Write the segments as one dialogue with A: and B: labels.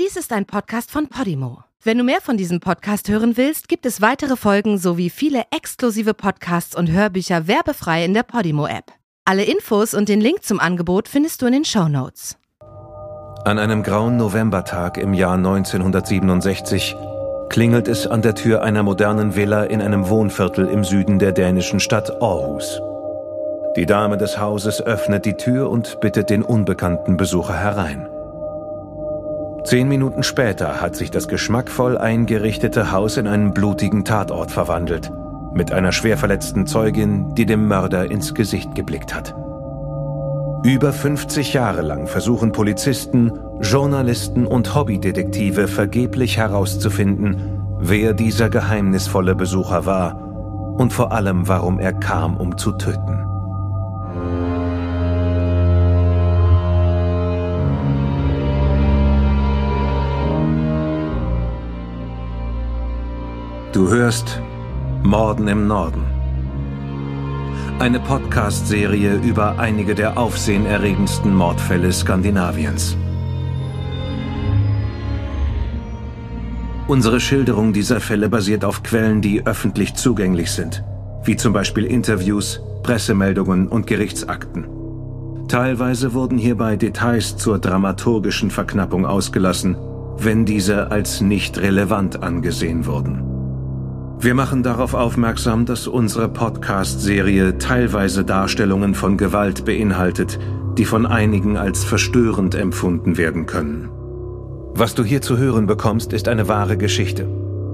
A: Dies ist ein Podcast von Podimo. Wenn du mehr von diesem Podcast hören willst, gibt es weitere Folgen sowie viele exklusive Podcasts und Hörbücher werbefrei in der Podimo-App. Alle Infos und den Link zum Angebot findest du in den Show Notes.
B: An einem grauen Novembertag im Jahr 1967 klingelt es an der Tür einer modernen Villa in einem Wohnviertel im Süden der dänischen Stadt Aarhus. Die Dame des Hauses öffnet die Tür und bittet den unbekannten Besucher herein. Zehn Minuten später hat sich das geschmackvoll eingerichtete Haus in einen blutigen Tatort verwandelt, mit einer schwer verletzten Zeugin, die dem Mörder ins Gesicht geblickt hat. Über 50 Jahre lang versuchen Polizisten, Journalisten und Hobbydetektive vergeblich herauszufinden, wer dieser geheimnisvolle Besucher war und vor allem, warum er kam, um zu töten. Du hörst Morden im Norden. Eine Podcast-Serie über einige der aufsehenerregendsten Mordfälle Skandinaviens. Unsere Schilderung dieser Fälle basiert auf Quellen, die öffentlich zugänglich sind, wie zum Beispiel Interviews, Pressemeldungen und Gerichtsakten. Teilweise wurden hierbei Details zur dramaturgischen Verknappung ausgelassen, wenn diese als nicht relevant angesehen wurden. Wir machen darauf aufmerksam, dass unsere Podcast-Serie teilweise Darstellungen von Gewalt beinhaltet, die von einigen als verstörend empfunden werden können. Was du hier zu hören bekommst, ist eine wahre Geschichte.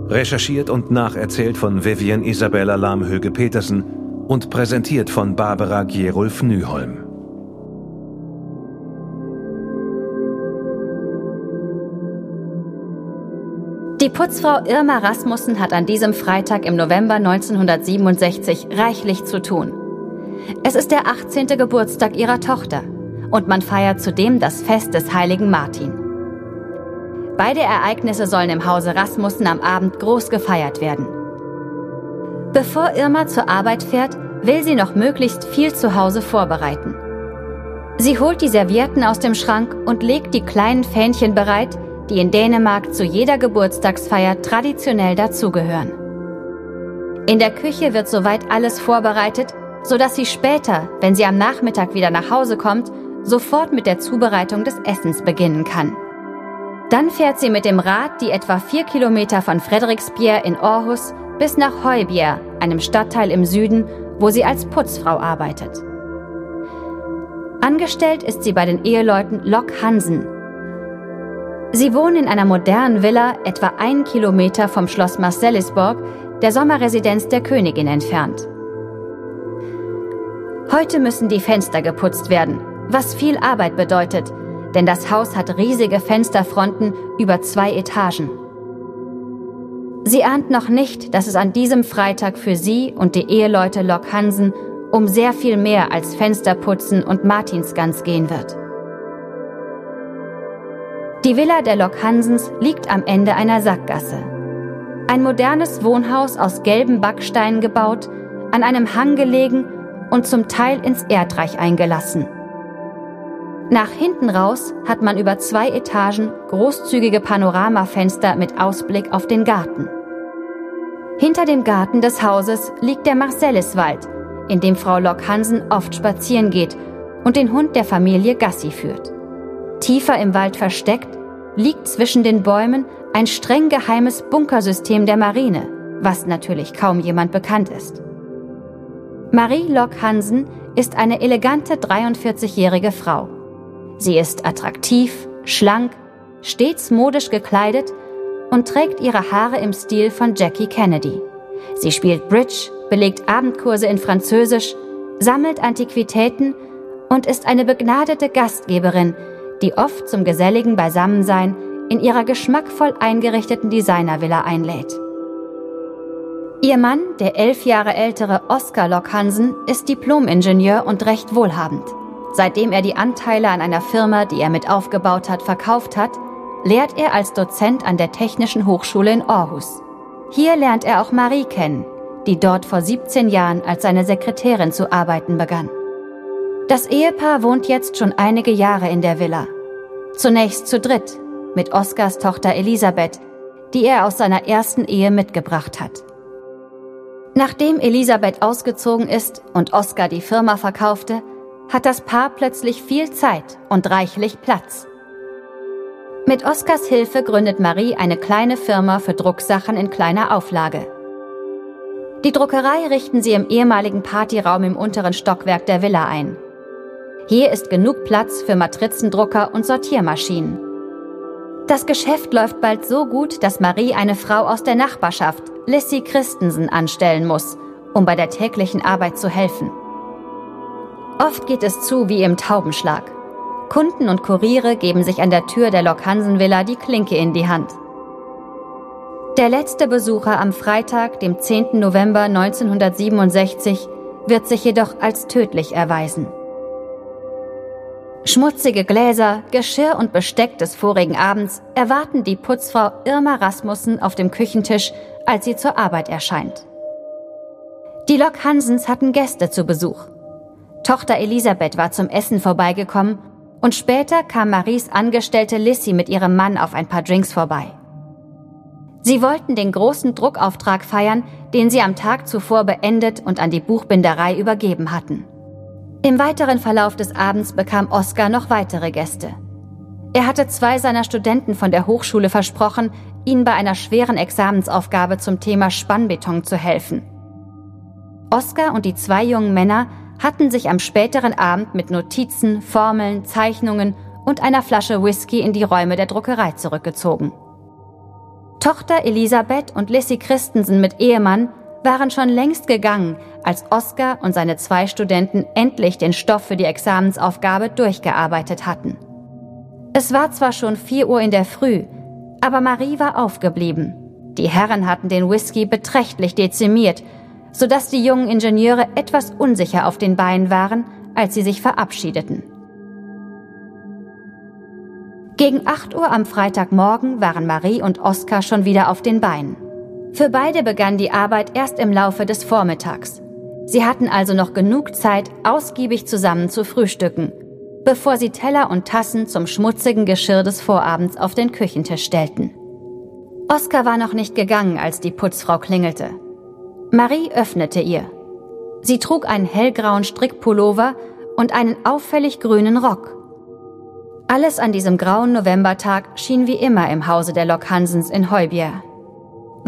B: Recherchiert und nacherzählt von Vivian Isabella Lahmhöge-Petersen und präsentiert von Barbara Gierulf Nyholm.
C: Die Putzfrau Irma Rasmussen hat an diesem Freitag im November 1967 reichlich zu tun. Es ist der 18. Geburtstag ihrer Tochter und man feiert zudem das Fest des heiligen Martin. Beide Ereignisse sollen im Hause Rasmussen am Abend groß gefeiert werden. Bevor Irma zur Arbeit fährt, will sie noch möglichst viel zu Hause vorbereiten. Sie holt die Servietten aus dem Schrank und legt die kleinen Fähnchen bereit, die in Dänemark zu jeder Geburtstagsfeier traditionell dazugehören. In der Küche wird soweit alles vorbereitet, sodass sie später, wenn sie am Nachmittag wieder nach Hause kommt, sofort mit der Zubereitung des Essens beginnen kann. Dann fährt sie mit dem Rad die etwa vier Kilometer von Frederiksbjerg in Aarhus bis nach Højbjerg, einem Stadtteil im Süden, wo sie als Putzfrau arbeitet. Angestellt ist sie bei den Eheleuten Lok Hansen, Sie wohnen in einer modernen Villa etwa einen Kilometer vom Schloss Marcellisborg, der Sommerresidenz der Königin, entfernt. Heute müssen die Fenster geputzt werden, was viel Arbeit bedeutet, denn das Haus hat riesige Fensterfronten über zwei Etagen. Sie ahnt noch nicht, dass es an diesem Freitag für sie und die Eheleute Lok Hansen um sehr viel mehr als Fensterputzen und Martinsgans gehen wird. Die Villa der Lok Hansens liegt am Ende einer Sackgasse. Ein modernes Wohnhaus aus gelben Backsteinen gebaut, an einem Hang gelegen und zum Teil ins Erdreich eingelassen. Nach hinten raus hat man über zwei Etagen großzügige Panoramafenster mit Ausblick auf den Garten. Hinter dem Garten des Hauses liegt der Marcelliswald, in dem Frau Lok Hansen oft spazieren geht und den Hund der Familie Gassi führt. Tiefer im Wald versteckt liegt zwischen den Bäumen ein streng geheimes Bunkersystem der Marine, was natürlich kaum jemand bekannt ist. Marie Lok Hansen ist eine elegante 43-jährige Frau. Sie ist attraktiv, schlank, stets modisch gekleidet und trägt ihre Haare im Stil von Jackie Kennedy. Sie spielt Bridge, belegt Abendkurse in Französisch, sammelt Antiquitäten und ist eine begnadete Gastgeberin, die oft zum geselligen Beisammensein in ihrer geschmackvoll eingerichteten Designervilla einlädt. Ihr Mann, der elf Jahre ältere Oskar Lockhansen, ist Diplomingenieur und recht wohlhabend. Seitdem er die Anteile an einer Firma, die er mit aufgebaut hat, verkauft hat, lehrt er als Dozent an der Technischen Hochschule in Aarhus. Hier lernt er auch Marie kennen, die dort vor 17 Jahren als seine Sekretärin zu arbeiten begann. Das Ehepaar wohnt jetzt schon einige Jahre in der Villa. Zunächst zu dritt, mit Oskars Tochter Elisabeth, die er aus seiner ersten Ehe mitgebracht hat. Nachdem Elisabeth ausgezogen ist und Oskar die Firma verkaufte, hat das Paar plötzlich viel Zeit und reichlich Platz. Mit Oskars Hilfe gründet Marie eine kleine Firma für Drucksachen in kleiner Auflage. Die Druckerei richten sie im ehemaligen Partyraum im unteren Stockwerk der Villa ein. Hier ist genug Platz für Matrizendrucker und Sortiermaschinen. Das Geschäft läuft bald so gut, dass Marie eine Frau aus der Nachbarschaft, Lissy Christensen, anstellen muss, um bei der täglichen Arbeit zu helfen. Oft geht es zu wie im Taubenschlag. Kunden und Kuriere geben sich an der Tür der Lok Hansen Villa die Klinke in die Hand. Der letzte Besucher am Freitag, dem 10. November 1967, wird sich jedoch als tödlich erweisen. Schmutzige Gläser, Geschirr und Besteck des vorigen Abends erwarten die Putzfrau Irma Rasmussen auf dem Küchentisch, als sie zur Arbeit erscheint. Die Lok Hansens hatten Gäste zu Besuch. Tochter Elisabeth war zum Essen vorbeigekommen und später kam Maries Angestellte Lissy mit ihrem Mann auf ein paar Drinks vorbei. Sie wollten den großen Druckauftrag feiern, den sie am Tag zuvor beendet und an die Buchbinderei übergeben hatten. Im weiteren Verlauf des Abends bekam Oskar noch weitere Gäste. Er hatte zwei seiner Studenten von der Hochschule versprochen, ihnen bei einer schweren Examensaufgabe zum Thema Spannbeton zu helfen. Oskar und die zwei jungen Männer hatten sich am späteren Abend mit Notizen, Formeln, Zeichnungen und einer Flasche Whisky in die Räume der Druckerei zurückgezogen. Tochter Elisabeth und Lissy Christensen mit Ehemann waren schon längst gegangen, als Oskar und seine zwei Studenten endlich den Stoff für die Examensaufgabe durchgearbeitet hatten. Es war zwar schon vier Uhr in der Früh, aber Marie war aufgeblieben. Die Herren hatten den Whisky beträchtlich dezimiert, sodass die jungen Ingenieure etwas unsicher auf den Beinen waren, als sie sich verabschiedeten. Gegen 8 Uhr am Freitagmorgen waren Marie und Oskar schon wieder auf den Beinen. Für beide begann die Arbeit erst im Laufe des Vormittags. Sie hatten also noch genug Zeit, ausgiebig zusammen zu frühstücken, bevor sie Teller und Tassen zum schmutzigen Geschirr des Vorabends auf den Küchentisch stellten. Oskar war noch nicht gegangen, als die Putzfrau klingelte. Marie öffnete ihr. Sie trug einen hellgrauen Strickpullover und einen auffällig grünen Rock. Alles an diesem grauen Novembertag schien wie immer im Hause der Lok Hansens in Heubier.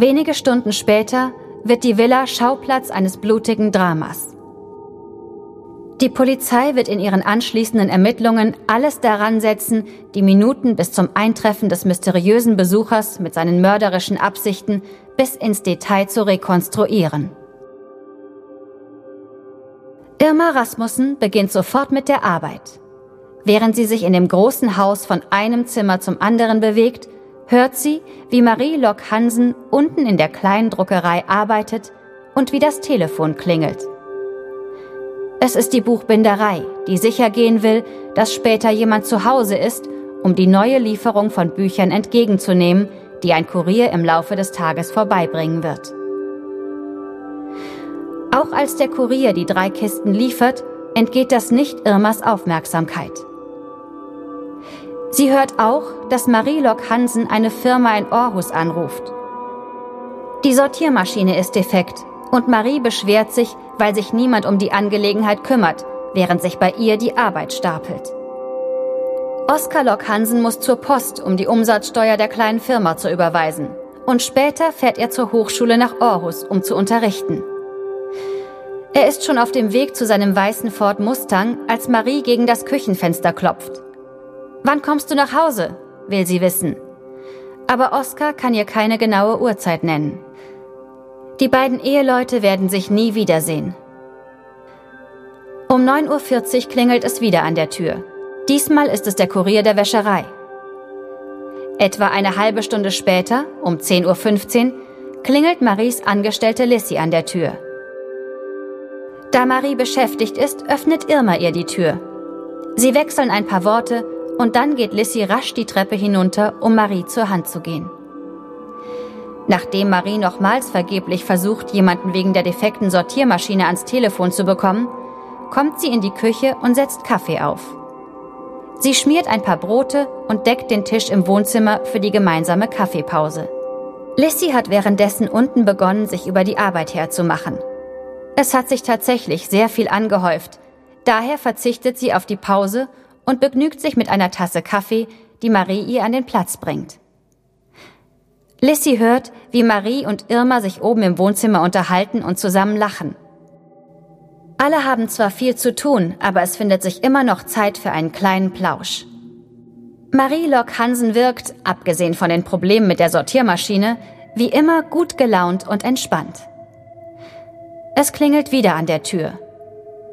C: Wenige Stunden später wird die Villa Schauplatz eines blutigen Dramas. Die Polizei wird in ihren anschließenden Ermittlungen alles daran setzen, die Minuten bis zum Eintreffen des mysteriösen Besuchers mit seinen mörderischen Absichten bis ins Detail zu rekonstruieren. Irma Rasmussen beginnt sofort mit der Arbeit. Während sie sich in dem großen Haus von einem Zimmer zum anderen bewegt, hört sie, wie Marie Lok Hansen unten in der kleinen Druckerei arbeitet und wie das Telefon klingelt. Es ist die Buchbinderei, die sicher gehen will, dass später jemand zu Hause ist, um die neue Lieferung von Büchern entgegenzunehmen, die ein Kurier im Laufe des Tages vorbeibringen wird. Auch als der Kurier die drei Kisten liefert, entgeht das nicht Irmas Aufmerksamkeit. Sie hört auch, dass Marie-Lok Hansen eine Firma in Aarhus anruft. Die Sortiermaschine ist defekt und Marie beschwert sich, weil sich niemand um die Angelegenheit kümmert, während sich bei ihr die Arbeit stapelt. Oskar Lok Hansen muss zur Post, um die Umsatzsteuer der kleinen Firma zu überweisen. Und später fährt er zur Hochschule nach Aarhus, um zu unterrichten. Er ist schon auf dem Weg zu seinem weißen Ford Mustang, als Marie gegen das Küchenfenster klopft. Wann kommst du nach Hause? will sie wissen. Aber Oskar kann ihr keine genaue Uhrzeit nennen. Die beiden Eheleute werden sich nie wiedersehen. Um 9.40 Uhr klingelt es wieder an der Tür. Diesmal ist es der Kurier der Wäscherei. Etwa eine halbe Stunde später, um 10.15 Uhr, klingelt Maries Angestellte Lissy an der Tür. Da Marie beschäftigt ist, öffnet Irma ihr die Tür. Sie wechseln ein paar Worte und dann geht Lissy rasch die Treppe hinunter, um Marie zur Hand zu gehen. Nachdem Marie nochmals vergeblich versucht, jemanden wegen der defekten Sortiermaschine ans Telefon zu bekommen, kommt sie in die Küche und setzt Kaffee auf. Sie schmiert ein paar Brote und deckt den Tisch im Wohnzimmer für die gemeinsame Kaffeepause. Lissy hat währenddessen unten begonnen, sich über die Arbeit herzumachen. Es hat sich tatsächlich sehr viel angehäuft. Daher verzichtet sie auf die Pause und begnügt sich mit einer Tasse Kaffee, die Marie ihr an den Platz bringt. Lissy hört, wie Marie und Irma sich oben im Wohnzimmer unterhalten und zusammen lachen. Alle haben zwar viel zu tun, aber es findet sich immer noch Zeit für einen kleinen Plausch. Marie Lock Hansen wirkt, abgesehen von den Problemen mit der Sortiermaschine, wie immer gut gelaunt und entspannt. Es klingelt wieder an der Tür.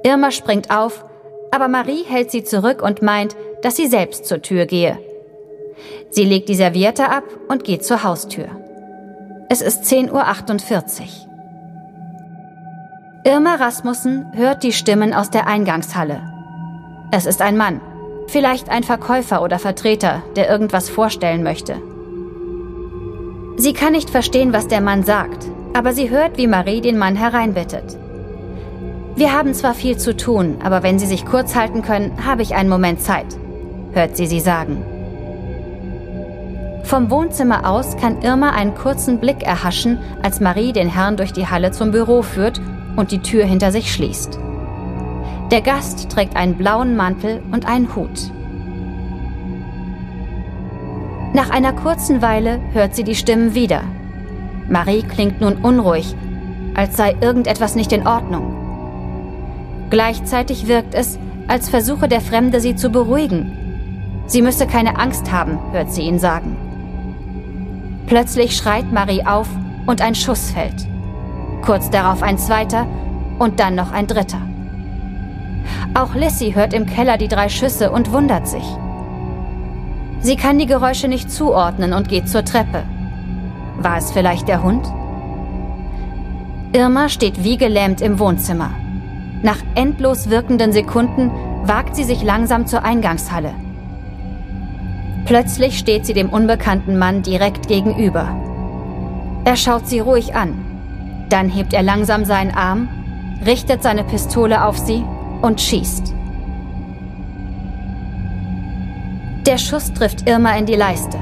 C: Irma springt auf, aber Marie hält sie zurück und meint, dass sie selbst zur Tür gehe. Sie legt die Serviette ab und geht zur Haustür. Es ist 10.48 Uhr. Irma Rasmussen hört die Stimmen aus der Eingangshalle. Es ist ein Mann, vielleicht ein Verkäufer oder Vertreter, der irgendwas vorstellen möchte. Sie kann nicht verstehen, was der Mann sagt, aber sie hört, wie Marie den Mann hereinbittet. Wir haben zwar viel zu tun, aber wenn Sie sich kurz halten können, habe ich einen Moment Zeit, hört sie sie sagen. Vom Wohnzimmer aus kann Irma einen kurzen Blick erhaschen, als Marie den Herrn durch die Halle zum Büro führt und die Tür hinter sich schließt. Der Gast trägt einen blauen Mantel und einen Hut. Nach einer kurzen Weile hört sie die Stimmen wieder. Marie klingt nun unruhig, als sei irgendetwas nicht in Ordnung. Gleichzeitig wirkt es, als versuche der Fremde sie zu beruhigen. Sie müsse keine Angst haben, hört sie ihn sagen. Plötzlich schreit Marie auf und ein Schuss fällt kurz darauf ein zweiter und dann noch ein dritter. Auch Lissy hört im Keller die drei Schüsse und wundert sich. Sie kann die Geräusche nicht zuordnen und geht zur Treppe. War es vielleicht der Hund? Irma steht wie gelähmt im Wohnzimmer. Nach endlos wirkenden Sekunden wagt sie sich langsam zur Eingangshalle. Plötzlich steht sie dem unbekannten Mann direkt gegenüber. Er schaut sie ruhig an. Dann hebt er langsam seinen Arm, richtet seine Pistole auf sie und schießt. Der Schuss trifft Irma in die Leiste.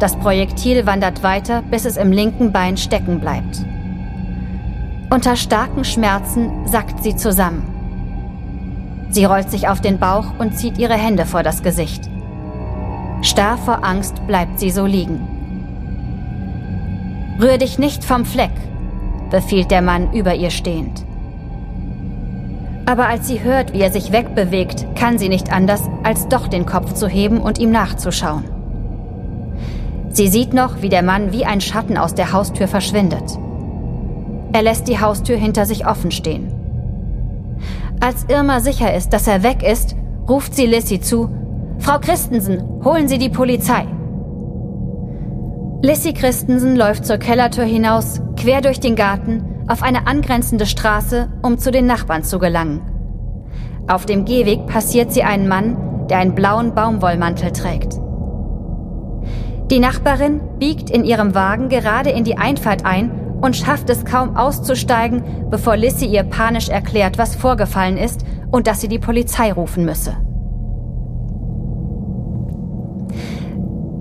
C: Das Projektil wandert weiter, bis es im linken Bein stecken bleibt. Unter starken Schmerzen sackt sie zusammen. Sie rollt sich auf den Bauch und zieht ihre Hände vor das Gesicht. Starr vor Angst bleibt sie so liegen. Rühr dich nicht vom Fleck, befiehlt der Mann über ihr stehend. Aber als sie hört, wie er sich wegbewegt, kann sie nicht anders, als doch den Kopf zu heben und ihm nachzuschauen. Sie sieht noch, wie der Mann wie ein Schatten aus der Haustür verschwindet. Er lässt die Haustür hinter sich offen stehen. Als Irma sicher ist, dass er weg ist, ruft sie Lissy zu, Frau Christensen, holen Sie die Polizei. Lissy Christensen läuft zur Kellertür hinaus, quer durch den Garten, auf eine angrenzende Straße, um zu den Nachbarn zu gelangen. Auf dem Gehweg passiert sie einen Mann, der einen blauen Baumwollmantel trägt. Die Nachbarin biegt in ihrem Wagen gerade in die Einfahrt ein und schafft es kaum auszusteigen, bevor Lissy ihr panisch erklärt, was vorgefallen ist und dass sie die Polizei rufen müsse.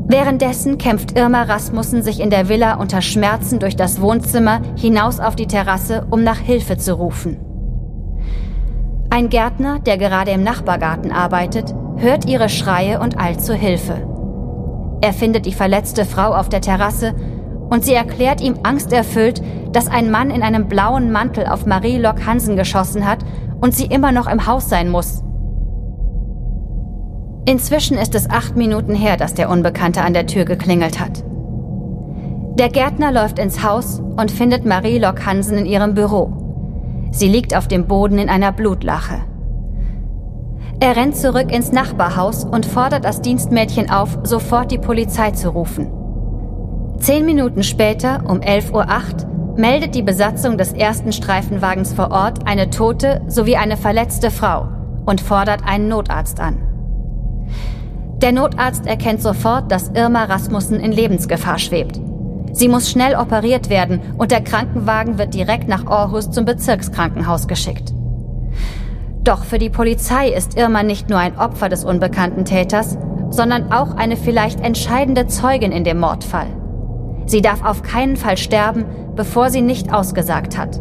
C: Währenddessen kämpft Irma Rasmussen sich in der Villa unter Schmerzen durch das Wohnzimmer hinaus auf die Terrasse, um nach Hilfe zu rufen. Ein Gärtner, der gerade im Nachbargarten arbeitet, hört ihre Schreie und eilt zu Hilfe. Er findet die verletzte Frau auf der Terrasse und sie erklärt ihm angsterfüllt, dass ein Mann in einem blauen Mantel auf Marie Lock Hansen geschossen hat und sie immer noch im Haus sein muss. Inzwischen ist es acht Minuten her, dass der Unbekannte an der Tür geklingelt hat. Der Gärtner läuft ins Haus und findet Marie Lock Hansen in ihrem Büro. Sie liegt auf dem Boden in einer Blutlache. Er rennt zurück ins Nachbarhaus und fordert das Dienstmädchen auf, sofort die Polizei zu rufen. Zehn Minuten später, um 11.08 Uhr, meldet die Besatzung des ersten Streifenwagens vor Ort eine tote sowie eine verletzte Frau und fordert einen Notarzt an. Der Notarzt erkennt sofort, dass Irma Rasmussen in Lebensgefahr schwebt. Sie muss schnell operiert werden und der Krankenwagen wird direkt nach Aarhus zum Bezirkskrankenhaus geschickt. Doch für die Polizei ist Irma nicht nur ein Opfer des unbekannten Täters, sondern auch eine vielleicht entscheidende Zeugin in dem Mordfall. Sie darf auf keinen Fall sterben, bevor sie nicht ausgesagt hat.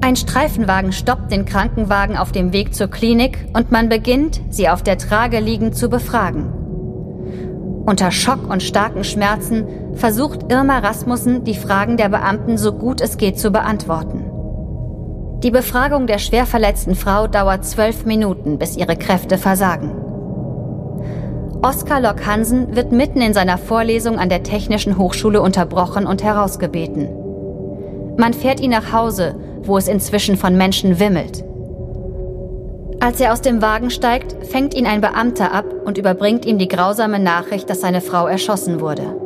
C: Ein Streifenwagen stoppt den Krankenwagen auf dem Weg zur Klinik und man beginnt, sie auf der Trage liegend zu befragen. Unter Schock und starken Schmerzen versucht Irma Rasmussen, die Fragen der Beamten so gut es geht zu beantworten. Die Befragung der schwer verletzten Frau dauert zwölf Minuten, bis ihre Kräfte versagen. Oskar Lock Hansen wird mitten in seiner Vorlesung an der Technischen Hochschule unterbrochen und herausgebeten. Man fährt ihn nach Hause, wo es inzwischen von Menschen wimmelt. Als er aus dem Wagen steigt, fängt ihn ein Beamter ab und überbringt ihm die grausame Nachricht, dass seine Frau erschossen wurde.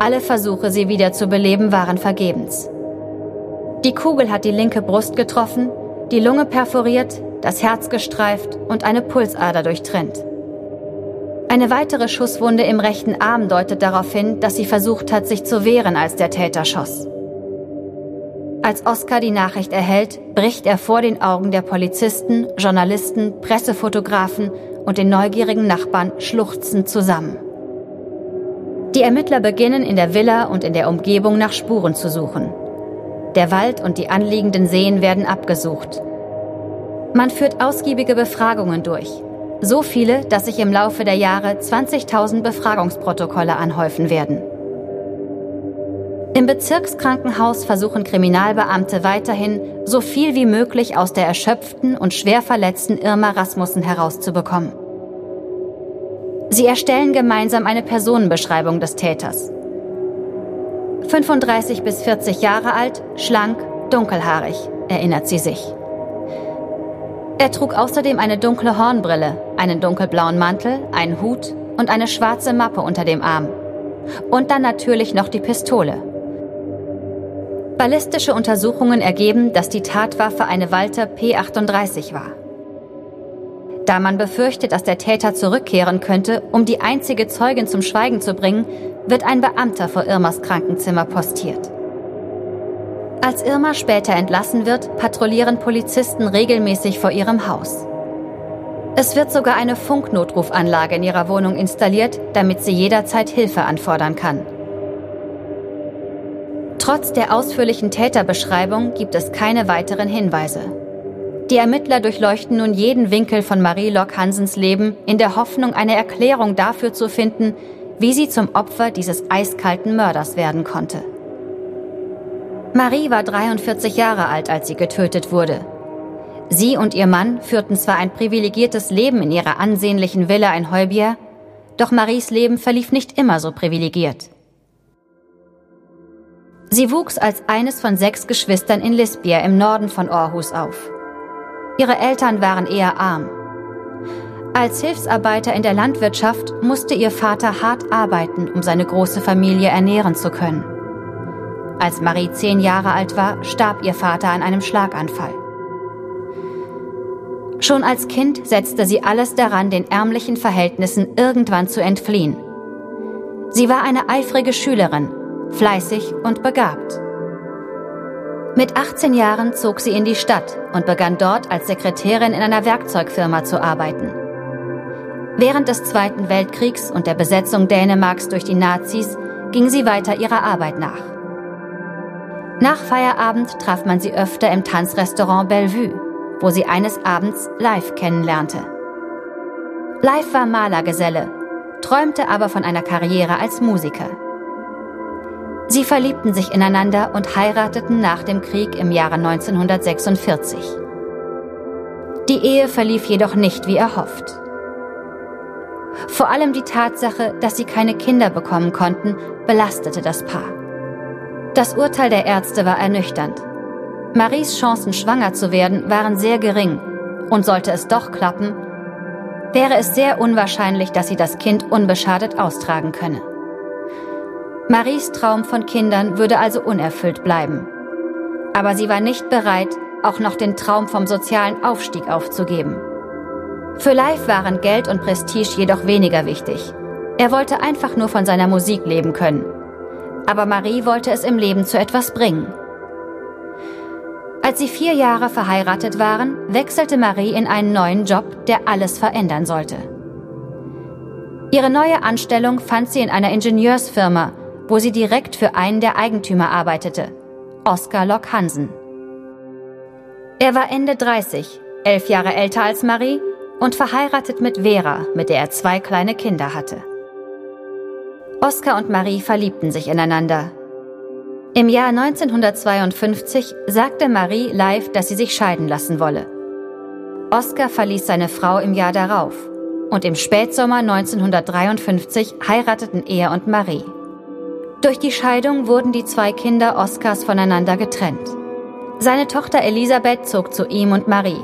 C: Alle Versuche, sie wieder zu beleben, waren vergebens. Die Kugel hat die linke Brust getroffen, die Lunge perforiert, das Herz gestreift und eine Pulsader durchtrennt. Eine weitere Schusswunde im rechten Arm deutet darauf hin, dass sie versucht hat, sich zu wehren, als der Täter schoss. Als Oscar die Nachricht erhält, bricht er vor den Augen der Polizisten, Journalisten, Pressefotografen und den neugierigen Nachbarn schluchzend zusammen. Die Ermittler beginnen in der Villa und in der Umgebung nach Spuren zu suchen. Der Wald und die anliegenden Seen werden abgesucht. Man führt ausgiebige Befragungen durch. So viele, dass sich im Laufe der Jahre 20.000 Befragungsprotokolle anhäufen werden. Im Bezirkskrankenhaus versuchen Kriminalbeamte weiterhin, so viel wie möglich aus der erschöpften und schwer verletzten Irma Rasmussen herauszubekommen. Sie erstellen gemeinsam eine Personenbeschreibung des Täters. 35 bis 40 Jahre alt, schlank, dunkelhaarig, erinnert sie sich. Er trug außerdem eine dunkle Hornbrille, einen dunkelblauen Mantel, einen Hut und eine schwarze Mappe unter dem Arm. Und dann natürlich noch die Pistole. Ballistische Untersuchungen ergeben, dass die Tatwaffe eine Walter P38 war. Da man befürchtet, dass der Täter zurückkehren könnte, um die einzige Zeugin zum Schweigen zu bringen, wird ein Beamter vor Irmas Krankenzimmer postiert. Als Irma später entlassen wird, patrouillieren Polizisten regelmäßig vor ihrem Haus. Es wird sogar eine Funknotrufanlage in ihrer Wohnung installiert, damit sie jederzeit Hilfe anfordern kann. Trotz der ausführlichen Täterbeschreibung gibt es keine weiteren Hinweise. Die Ermittler durchleuchten nun jeden Winkel von Marie Lock Hansens Leben in der Hoffnung, eine Erklärung dafür zu finden, wie sie zum Opfer dieses eiskalten Mörders werden konnte. Marie war 43 Jahre alt, als sie getötet wurde. Sie und ihr Mann führten zwar ein privilegiertes Leben in ihrer ansehnlichen Villa in Heubier, doch Maries Leben verlief nicht immer so privilegiert. Sie wuchs als eines von sechs Geschwistern in Lisbier im Norden von Aarhus auf. Ihre Eltern waren eher arm. Als Hilfsarbeiter in der Landwirtschaft musste ihr Vater hart arbeiten, um seine große Familie ernähren zu können. Als Marie zehn Jahre alt war, starb ihr Vater an einem Schlaganfall. Schon als Kind setzte sie alles daran, den ärmlichen Verhältnissen irgendwann zu entfliehen. Sie war eine eifrige Schülerin, fleißig und begabt. Mit 18 Jahren zog sie in die Stadt und begann dort als Sekretärin in einer Werkzeugfirma zu arbeiten. Während des Zweiten Weltkriegs und der Besetzung Dänemarks durch die Nazis ging sie weiter ihrer Arbeit nach. Nach Feierabend traf man sie öfter im Tanzrestaurant Bellevue, wo sie eines Abends Live kennenlernte. Live war Malergeselle, träumte aber von einer Karriere als Musiker. Sie verliebten sich ineinander und heirateten nach dem Krieg im Jahre 1946. Die Ehe verlief jedoch nicht wie erhofft. Vor allem die Tatsache, dass sie keine Kinder bekommen konnten, belastete das Paar. Das Urteil der Ärzte war ernüchternd. Maries Chancen, schwanger zu werden, waren sehr gering, und sollte es doch klappen, wäre es sehr unwahrscheinlich, dass sie das Kind unbeschadet austragen könne. Maries Traum von Kindern würde also unerfüllt bleiben. Aber sie war nicht bereit, auch noch den Traum vom sozialen Aufstieg aufzugeben. Für Live waren Geld und Prestige jedoch weniger wichtig. Er wollte einfach nur von seiner Musik leben können. Aber Marie wollte es im Leben zu etwas bringen. Als sie vier Jahre verheiratet waren, wechselte Marie in einen neuen Job, der alles verändern sollte. Ihre neue Anstellung fand sie in einer Ingenieursfirma, wo sie direkt für einen der Eigentümer arbeitete, Oskar Lock Hansen. Er war Ende 30, elf Jahre älter als Marie und verheiratet mit Vera, mit der er zwei kleine Kinder hatte. Oskar und Marie verliebten sich ineinander. Im Jahr 1952 sagte Marie live, dass sie sich scheiden lassen wolle. Oskar verließ seine Frau im Jahr darauf und im Spätsommer 1953 heirateten er und Marie. Durch die Scheidung wurden die zwei Kinder Oskars voneinander getrennt. Seine Tochter Elisabeth zog zu ihm und Marie.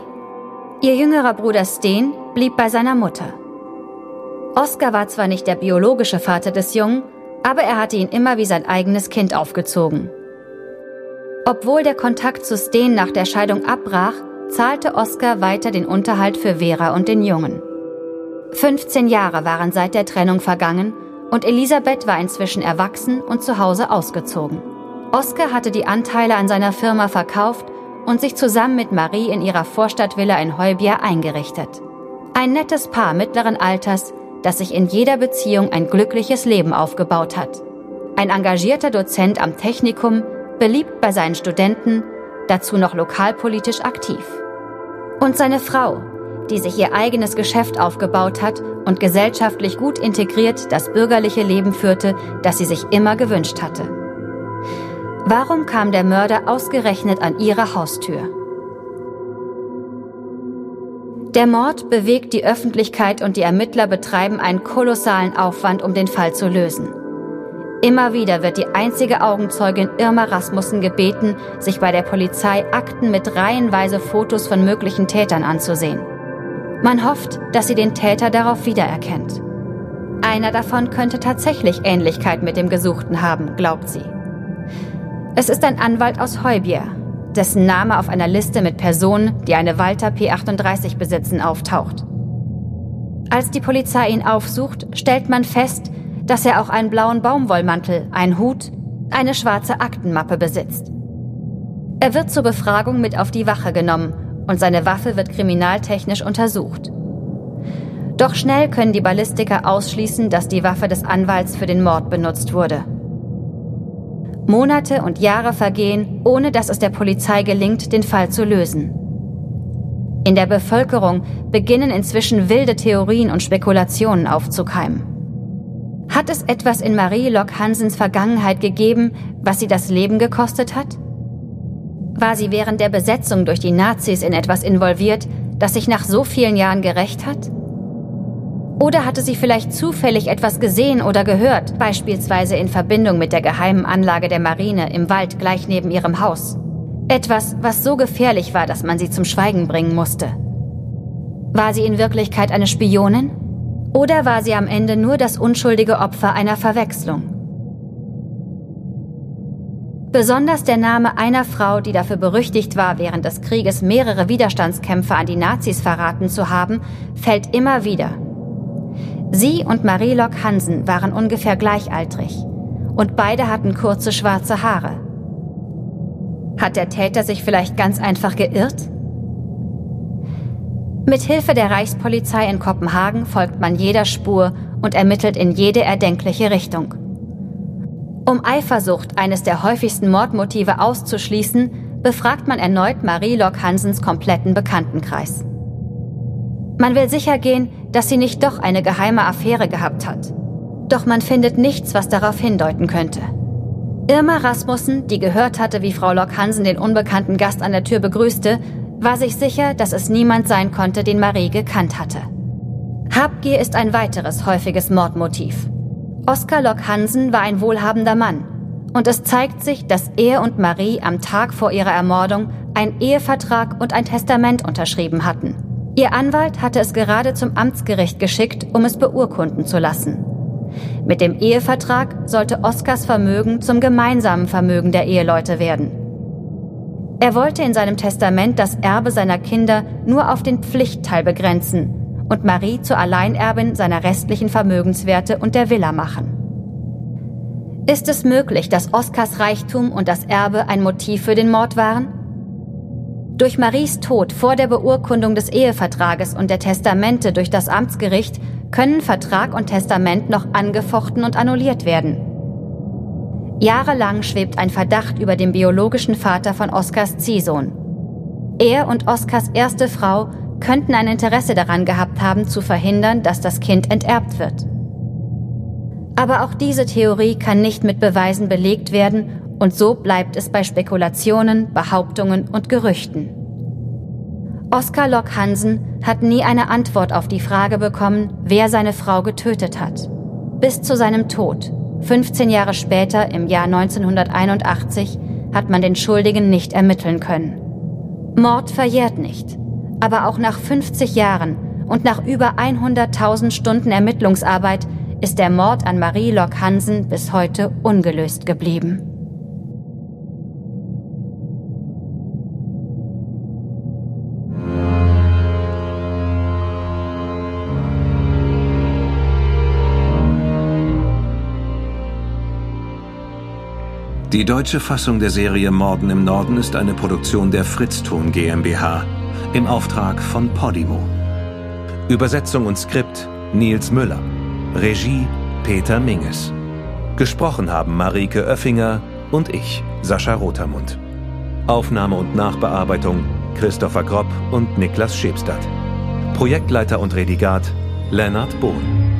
C: Ihr jüngerer Bruder Steen blieb bei seiner Mutter. Oskar war zwar nicht der biologische Vater des Jungen, aber er hatte ihn immer wie sein eigenes Kind aufgezogen. Obwohl der Kontakt zu Steen nach der Scheidung abbrach, zahlte Oskar weiter den Unterhalt für Vera und den Jungen. 15 Jahre waren seit der Trennung vergangen und Elisabeth war inzwischen erwachsen und zu Hause ausgezogen. Oskar hatte die Anteile an seiner Firma verkauft und sich zusammen mit Marie in ihrer Vorstadtvilla in Heubier eingerichtet. Ein nettes Paar mittleren Alters, das sich in jeder Beziehung ein glückliches Leben aufgebaut hat. Ein engagierter Dozent am Technikum, beliebt bei seinen Studenten, dazu noch lokalpolitisch aktiv. Und seine Frau, die sich ihr eigenes Geschäft aufgebaut hat und gesellschaftlich gut integriert das bürgerliche Leben führte, das sie sich immer gewünscht hatte. Warum kam der Mörder ausgerechnet an ihre Haustür? Der Mord bewegt die Öffentlichkeit und die Ermittler betreiben einen kolossalen Aufwand, um den Fall zu lösen. Immer wieder wird die einzige Augenzeugin Irma Rasmussen gebeten, sich bei der Polizei Akten mit reihenweise Fotos von möglichen Tätern anzusehen. Man hofft, dass sie den Täter darauf wiedererkennt. Einer davon könnte tatsächlich Ähnlichkeit mit dem Gesuchten haben, glaubt sie. Es ist ein Anwalt aus Heubier, dessen Name auf einer Liste mit Personen, die eine Walter P38 besitzen, auftaucht. Als die Polizei ihn aufsucht, stellt man fest, dass er auch einen blauen Baumwollmantel, einen Hut, eine schwarze Aktenmappe besitzt. Er wird zur Befragung mit auf die Wache genommen und seine Waffe wird kriminaltechnisch untersucht. Doch schnell können die Ballistiker ausschließen, dass die Waffe des Anwalts für den Mord benutzt wurde. Monate und Jahre vergehen, ohne dass es der Polizei gelingt, den Fall zu lösen. In der Bevölkerung beginnen inzwischen wilde Theorien und Spekulationen aufzukeimen. Hat es etwas in Marie Lock Hansens Vergangenheit gegeben, was sie das Leben gekostet hat? War sie während der Besetzung durch die Nazis in etwas involviert, das sich nach so vielen Jahren gerecht hat? Oder hatte sie vielleicht zufällig etwas gesehen oder gehört, beispielsweise in Verbindung mit der geheimen Anlage der Marine im Wald gleich neben ihrem Haus? Etwas, was so gefährlich war, dass man sie zum Schweigen bringen musste. War sie in Wirklichkeit eine Spionin? Oder war sie am Ende nur das unschuldige Opfer einer Verwechslung? Besonders der Name einer Frau, die dafür berüchtigt war, während des Krieges mehrere Widerstandskämpfer an die Nazis verraten zu haben, fällt immer wieder. Sie und Marie Lock Hansen waren ungefähr gleichaltrig und beide hatten kurze schwarze Haare. Hat der Täter sich vielleicht ganz einfach geirrt? Mit Hilfe der Reichspolizei in Kopenhagen folgt man jeder Spur und ermittelt in jede erdenkliche Richtung. Um Eifersucht, eines der häufigsten Mordmotive, auszuschließen, befragt man erneut Marie Lock Hansens kompletten Bekanntenkreis. Man will sicher gehen, dass sie nicht doch eine geheime Affäre gehabt hat. Doch man findet nichts, was darauf hindeuten könnte. Irma Rasmussen, die gehört hatte, wie Frau Lock Hansen den unbekannten Gast an der Tür begrüßte, war sich sicher, dass es niemand sein konnte, den Marie gekannt hatte. Habgier ist ein weiteres häufiges Mordmotiv. Oskar Lock Hansen war ein wohlhabender Mann. Und es zeigt sich, dass er und Marie am Tag vor ihrer Ermordung einen Ehevertrag und ein Testament unterschrieben hatten. Ihr Anwalt hatte es gerade zum Amtsgericht geschickt, um es beurkunden zu lassen. Mit dem Ehevertrag sollte Oskars Vermögen zum gemeinsamen Vermögen der Eheleute werden. Er wollte in seinem Testament das Erbe seiner Kinder nur auf den Pflichtteil begrenzen und Marie zur Alleinerbin seiner restlichen Vermögenswerte und der Villa machen. Ist es möglich, dass Oskars Reichtum und das Erbe ein Motiv für den Mord waren? Durch Maries Tod vor der Beurkundung des Ehevertrages und der Testamente durch das Amtsgericht können Vertrag und Testament noch angefochten und annulliert werden. Jahrelang schwebt ein Verdacht über den biologischen Vater von Oskars Ziehsohn. Er und Oskars erste Frau könnten ein Interesse daran gehabt haben, zu verhindern, dass das Kind enterbt wird. Aber auch diese Theorie kann nicht mit Beweisen belegt werden und so bleibt es bei Spekulationen, Behauptungen und Gerüchten. Oskar Locke Hansen hat nie eine Antwort auf die Frage bekommen, wer seine Frau getötet hat. Bis zu seinem Tod, 15 Jahre später im Jahr 1981, hat man den Schuldigen nicht ermitteln können. Mord verjährt nicht. Aber auch nach 50 Jahren und nach über 100.000 Stunden Ermittlungsarbeit ist der Mord an Marie Locke Hansen bis heute ungelöst geblieben.
B: Die deutsche Fassung der Serie Morden im Norden ist eine Produktion der Fritzton GmbH im Auftrag von Podimo. Übersetzung und Skript Nils Müller. Regie Peter Minges. Gesprochen haben Marike Oeffinger und ich, Sascha Rotermund. Aufnahme und Nachbearbeitung Christopher Gropp und Niklas Schebstadt. Projektleiter und Redigat Lennart Bohn.